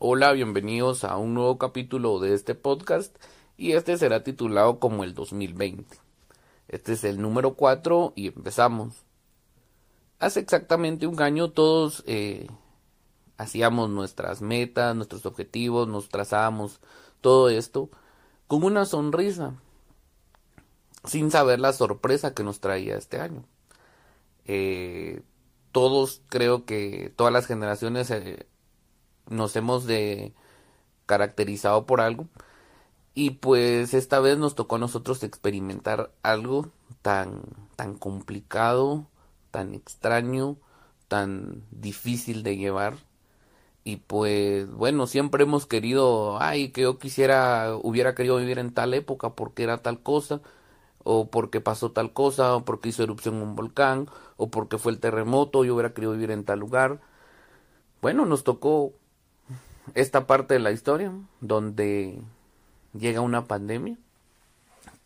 Hola, bienvenidos a un nuevo capítulo de este podcast y este será titulado como el 2020. Este es el número 4 y empezamos. Hace exactamente un año todos eh, hacíamos nuestras metas, nuestros objetivos, nos trazábamos todo esto con una sonrisa, sin saber la sorpresa que nos traía este año. Eh, todos creo que todas las generaciones eh, nos hemos de caracterizado por algo y pues esta vez nos tocó a nosotros experimentar algo tan tan complicado, tan extraño, tan difícil de llevar y pues bueno, siempre hemos querido, ay, que yo quisiera, hubiera querido vivir en tal época porque era tal cosa, o porque pasó tal cosa, o porque hizo erupción un volcán, o porque fue el terremoto, yo hubiera querido vivir en tal lugar. Bueno, nos tocó esta parte de la historia donde llega una pandemia.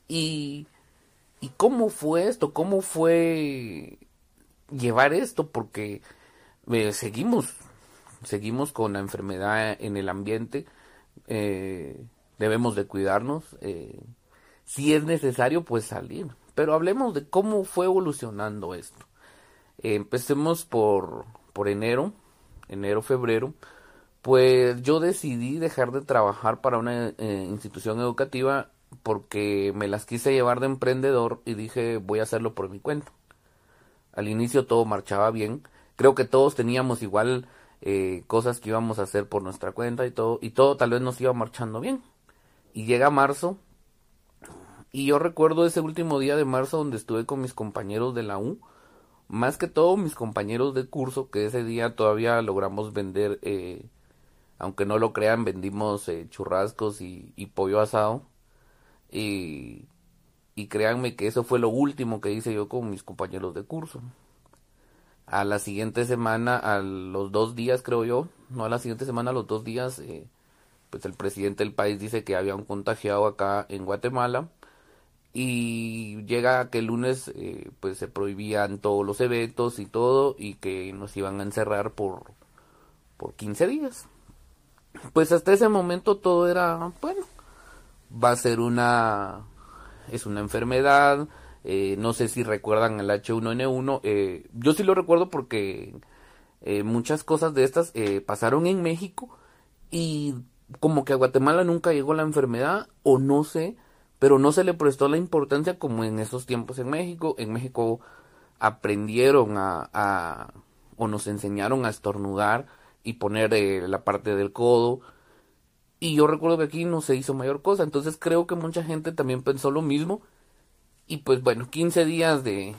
Y, y cómo fue esto, cómo fue llevar esto, porque eh, seguimos, seguimos con la enfermedad en el ambiente, eh, debemos de cuidarnos, eh, si es necesario pues salir, pero hablemos de cómo fue evolucionando esto. empecemos por, por enero, enero, febrero, pues yo decidí dejar de trabajar para una eh, institución educativa porque me las quise llevar de emprendedor y dije voy a hacerlo por mi cuenta. Al inicio todo marchaba bien, creo que todos teníamos igual eh, cosas que íbamos a hacer por nuestra cuenta y todo, y todo tal vez nos iba marchando bien. Y llega marzo, y yo recuerdo ese último día de marzo donde estuve con mis compañeros de la U, más que todo mis compañeros de curso, que ese día todavía logramos vender eh, aunque no lo crean, vendimos eh, churrascos y, pollo asado. Y, y créanme que eso fue lo último que hice yo con mis compañeros de curso. A la siguiente semana, a los dos días creo yo, no a la siguiente semana, a los dos días, eh, pues el presidente del país dice que había un contagiado acá en Guatemala y llega que el lunes eh, pues se prohibían todos los eventos y todo y que nos iban a encerrar por por 15 días pues hasta ese momento todo era, bueno, va a ser una, es una enfermedad, eh, no sé si recuerdan el H1N1, eh, yo sí lo recuerdo porque eh, muchas cosas de estas pasaron en México y como que a Guatemala nunca llegó la enfermedad o no sé, pero no se le prestó la importancia como en esos tiempos en México. En México aprendieron a, a o nos enseñaron a estornudar y poner eh, la parte del codo. Y yo recuerdo que aquí no se hizo mayor cosa. Entonces creo que mucha gente también pensó lo mismo. Y pues bueno, 15 días de,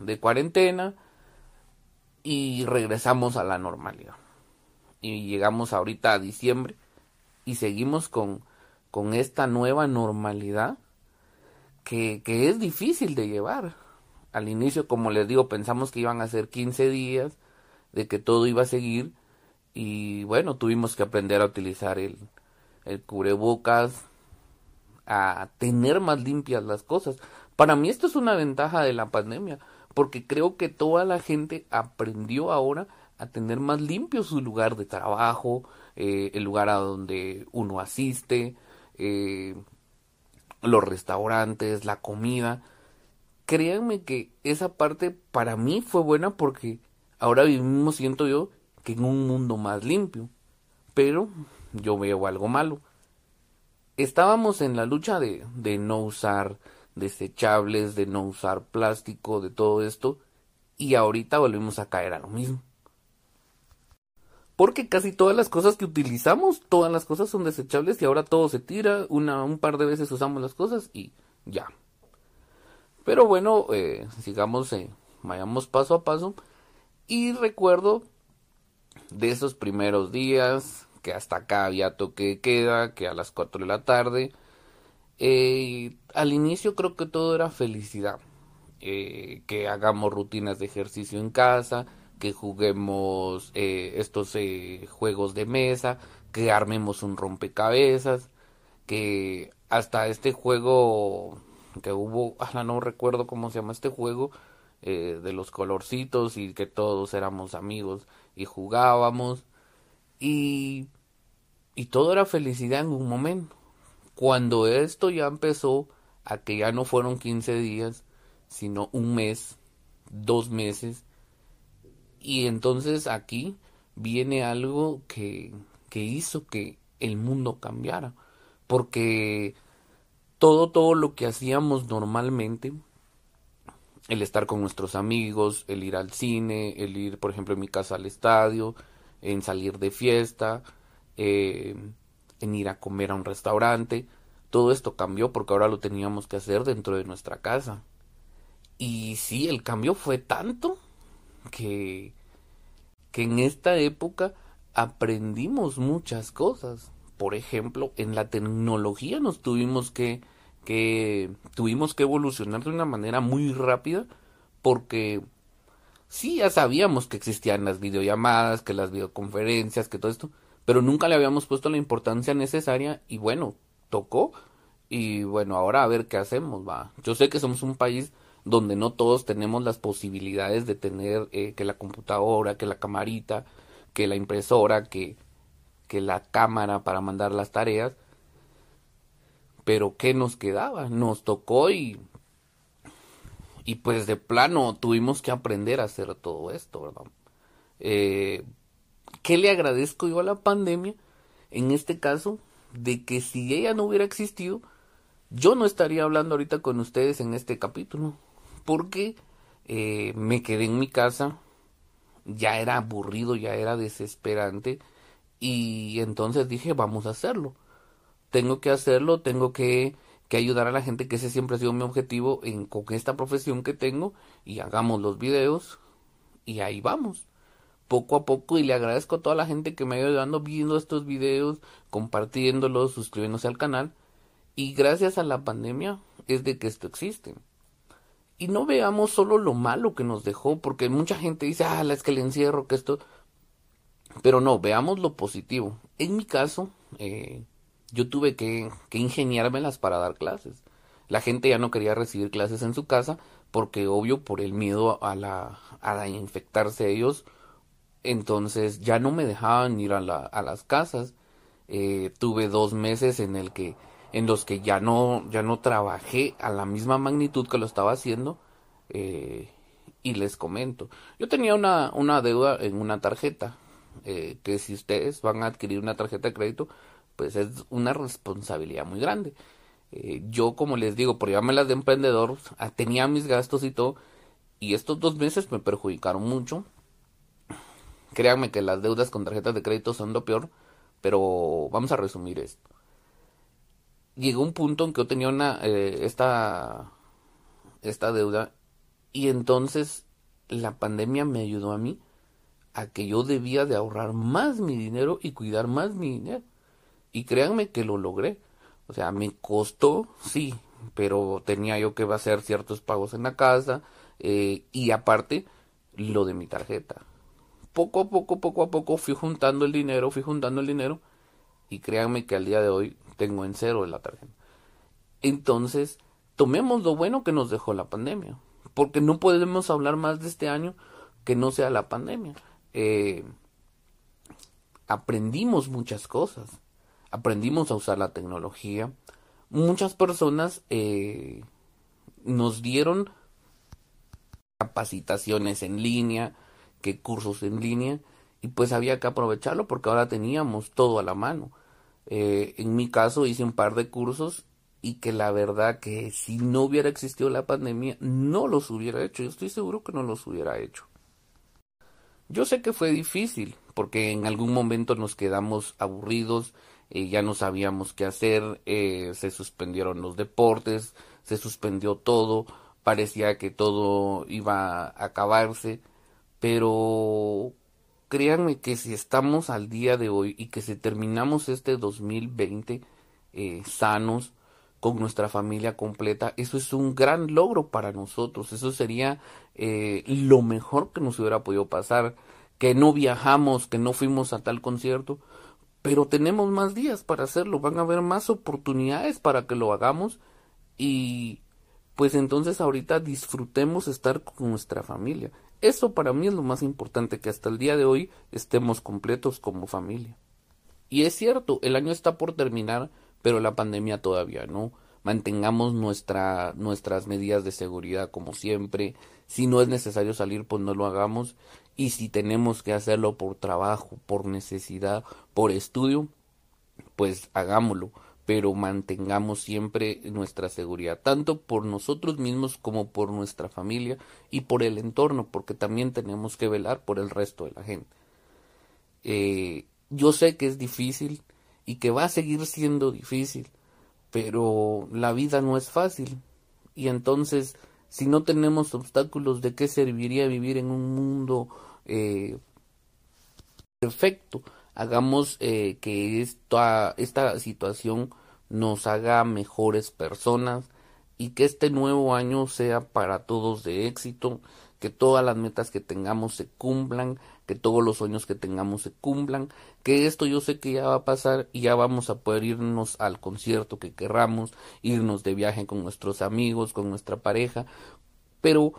de cuarentena y regresamos a la normalidad. Y llegamos ahorita a diciembre y seguimos con, con esta nueva normalidad que, que es difícil de llevar. Al inicio, como les digo, pensamos que iban a ser 15 días, de que todo iba a seguir y bueno, tuvimos que aprender a utilizar el, el cubrebocas, a tener más limpias las cosas. Para mí esto es una ventaja de la pandemia, porque creo que toda la gente aprendió ahora a tener más limpio su lugar de trabajo, eh, el lugar a donde uno asiste, eh, los restaurantes, la comida. Créanme que esa parte para mí fue buena porque ahora vivimos, siento yo, que en un mundo más limpio. Pero yo veo algo malo. Estábamos en la lucha de, de no usar desechables, de no usar plástico, de todo esto, y ahorita volvemos a caer a lo mismo. Porque casi todas las cosas que utilizamos, todas las cosas son desechables y ahora todo se tira, una, un par de veces usamos las cosas y ya. Pero bueno, eh, sigamos, eh, vayamos paso a paso. Y recuerdo de esos primeros días, que hasta acá había toque queda, que a las 4 de la tarde. Eh, al inicio creo que todo era felicidad. Eh, que hagamos rutinas de ejercicio en casa, que juguemos eh, estos juegos de mesa, que armemos un rompecabezas, que hasta este juego que hubo, no recuerdo cómo se llama este juego, de los colorcitos y que todos éramos amigos y jugábamos. Y y todo era felicidad en un momento. Cuando esto ya empezó a que ya no fueron 15 días, sino un mes, dos meses, y entonces aquí viene algo que, que hizo que el mundo cambiara, porque todo, todo lo que hacíamos normalmente, el estar con nuestros amigos, el ir al cine, el ir, por ejemplo, en mi casa al estadio, en salir de fiesta, eh, en ir a comer a un restaurante, todo esto cambió porque ahora lo teníamos que hacer dentro de nuestra casa. Y sí, el cambio fue tanto que, que en esta época aprendimos muchas cosas. Por ejemplo, en la tecnología nos tuvimos que, que tuvimos que evolucionar de una manera muy rápida porque sí ya sabíamos que existían las videollamadas, que las videoconferencias, que todo esto, pero nunca le habíamos puesto la importancia necesaria y bueno, tocó y bueno, ahora a ver qué hacemos, va. Yo sé que somos un país donde no todos tenemos las posibilidades de tener eh, que la computadora, que la camarita, que la impresora, que, que la cámara para mandar las tareas. Pero ¿qué nos quedaba? Nos tocó y y pues de plano tuvimos que aprender a hacer todo esto, ¿verdad? Eh, ¿Qué le agradezco yo a la pandemia? En este caso, de que si ella no hubiera existido, yo no estaría hablando ahorita con ustedes en este capítulo porque eh, me quedé en mi casa, ya era aburrido, ya era desesperante y entonces dije vamos a hacerlo. Tengo que hacerlo, tengo que, que ayudar a la gente, que ese siempre ha sido mi objetivo en, con esta profesión que tengo y hagamos los videos y ahí vamos. Poco a poco y le agradezco a toda la gente que me ha ido ayudando viendo estos videos, compartiéndolos, suscribiéndose al canal y gracias a la pandemia es de que esto existe y no veamos solo lo malo que nos dejó, porque mucha gente dice, ah, es que el encierro, que esto. Pero no, veamos lo positivo. En mi caso, eh, yo tuve que, que ingeniármelas para dar clases. La gente ya no quería recibir clases en su casa, porque obvio, por el miedo a la, a infectarse ellos, entonces ya no me dejaban ir a, la, a las casas. Eh, tuve dos meses en el que en los que ya no, ya no trabajé a la misma magnitud que lo estaba haciendo. Eh, y les comento, yo tenía una, una deuda en una tarjeta, eh, que si ustedes van a adquirir una tarjeta de crédito, pues es una responsabilidad muy grande. Eh, yo, como les digo, por las de emprendedor, ah, tenía mis gastos y todo, y estos dos meses me perjudicaron mucho. Créanme que las deudas con tarjetas de crédito son lo peor, pero vamos a resumir esto llegó un punto en que yo tenía una eh, esta esta deuda y entonces la pandemia me ayudó a mí a que yo debía de ahorrar más mi dinero y cuidar más mi dinero y créanme que lo logré o sea me costó sí pero tenía yo que hacer ciertos pagos en la casa eh, y aparte lo de mi tarjeta poco a poco poco a poco fui juntando el dinero fui juntando el dinero y créanme que al día de hoy tengo en cero la tarjeta. Entonces, tomemos lo bueno que nos dejó la pandemia, porque no podemos hablar más de este año que no sea la pandemia. Eh, aprendimos muchas cosas, aprendimos a usar la tecnología. Muchas personas eh, nos dieron capacitaciones en línea, que cursos en línea, y pues había que aprovecharlo porque ahora teníamos todo a la mano. Eh, en mi caso hice un par de cursos y que la verdad que si no hubiera existido la pandemia no los hubiera hecho. Yo estoy seguro que no los hubiera hecho. Yo sé que fue difícil porque en algún momento nos quedamos aburridos, eh, ya no sabíamos qué hacer, eh, se suspendieron los deportes, se suspendió todo, parecía que todo iba a acabarse, pero créanme que si estamos al día de hoy y que si terminamos este 2020 eh, sanos, con nuestra familia completa, eso es un gran logro para nosotros, eso sería eh, lo mejor que nos hubiera podido pasar, que no viajamos, que no fuimos a tal concierto, pero tenemos más días para hacerlo, van a haber más oportunidades para que lo hagamos y pues entonces ahorita disfrutemos estar con nuestra familia. Eso para mí es lo más importante, que hasta el día de hoy estemos completos como familia. Y es cierto, el año está por terminar, pero la pandemia todavía no. Mantengamos nuestra, nuestras medidas de seguridad como siempre. Si no es necesario salir, pues no lo hagamos. Y si tenemos que hacerlo por trabajo, por necesidad, por estudio, pues hagámoslo pero mantengamos siempre nuestra seguridad, tanto por nosotros mismos como por nuestra familia y por el entorno, porque también tenemos que velar por el resto de la gente. Eh, yo sé que es difícil y que va a seguir siendo difícil, pero la vida no es fácil. Y entonces, si no tenemos obstáculos, ¿de qué serviría vivir en un mundo eh, perfecto? hagamos eh, que esta, esta situación nos haga mejores personas y que este nuevo año sea para todos de éxito, que todas las metas que tengamos se cumplan, que todos los sueños que tengamos se cumplan, que esto yo sé que ya va a pasar y ya vamos a poder irnos al concierto que querramos, irnos de viaje con nuestros amigos, con nuestra pareja, pero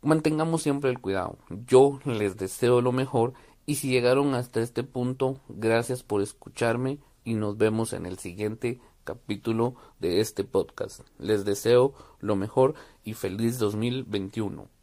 mantengamos siempre el cuidado. Yo les deseo lo mejor y si llegaron hasta este punto, gracias por escucharme y nos vemos en el siguiente capítulo de este podcast. Les deseo lo mejor y feliz 2021.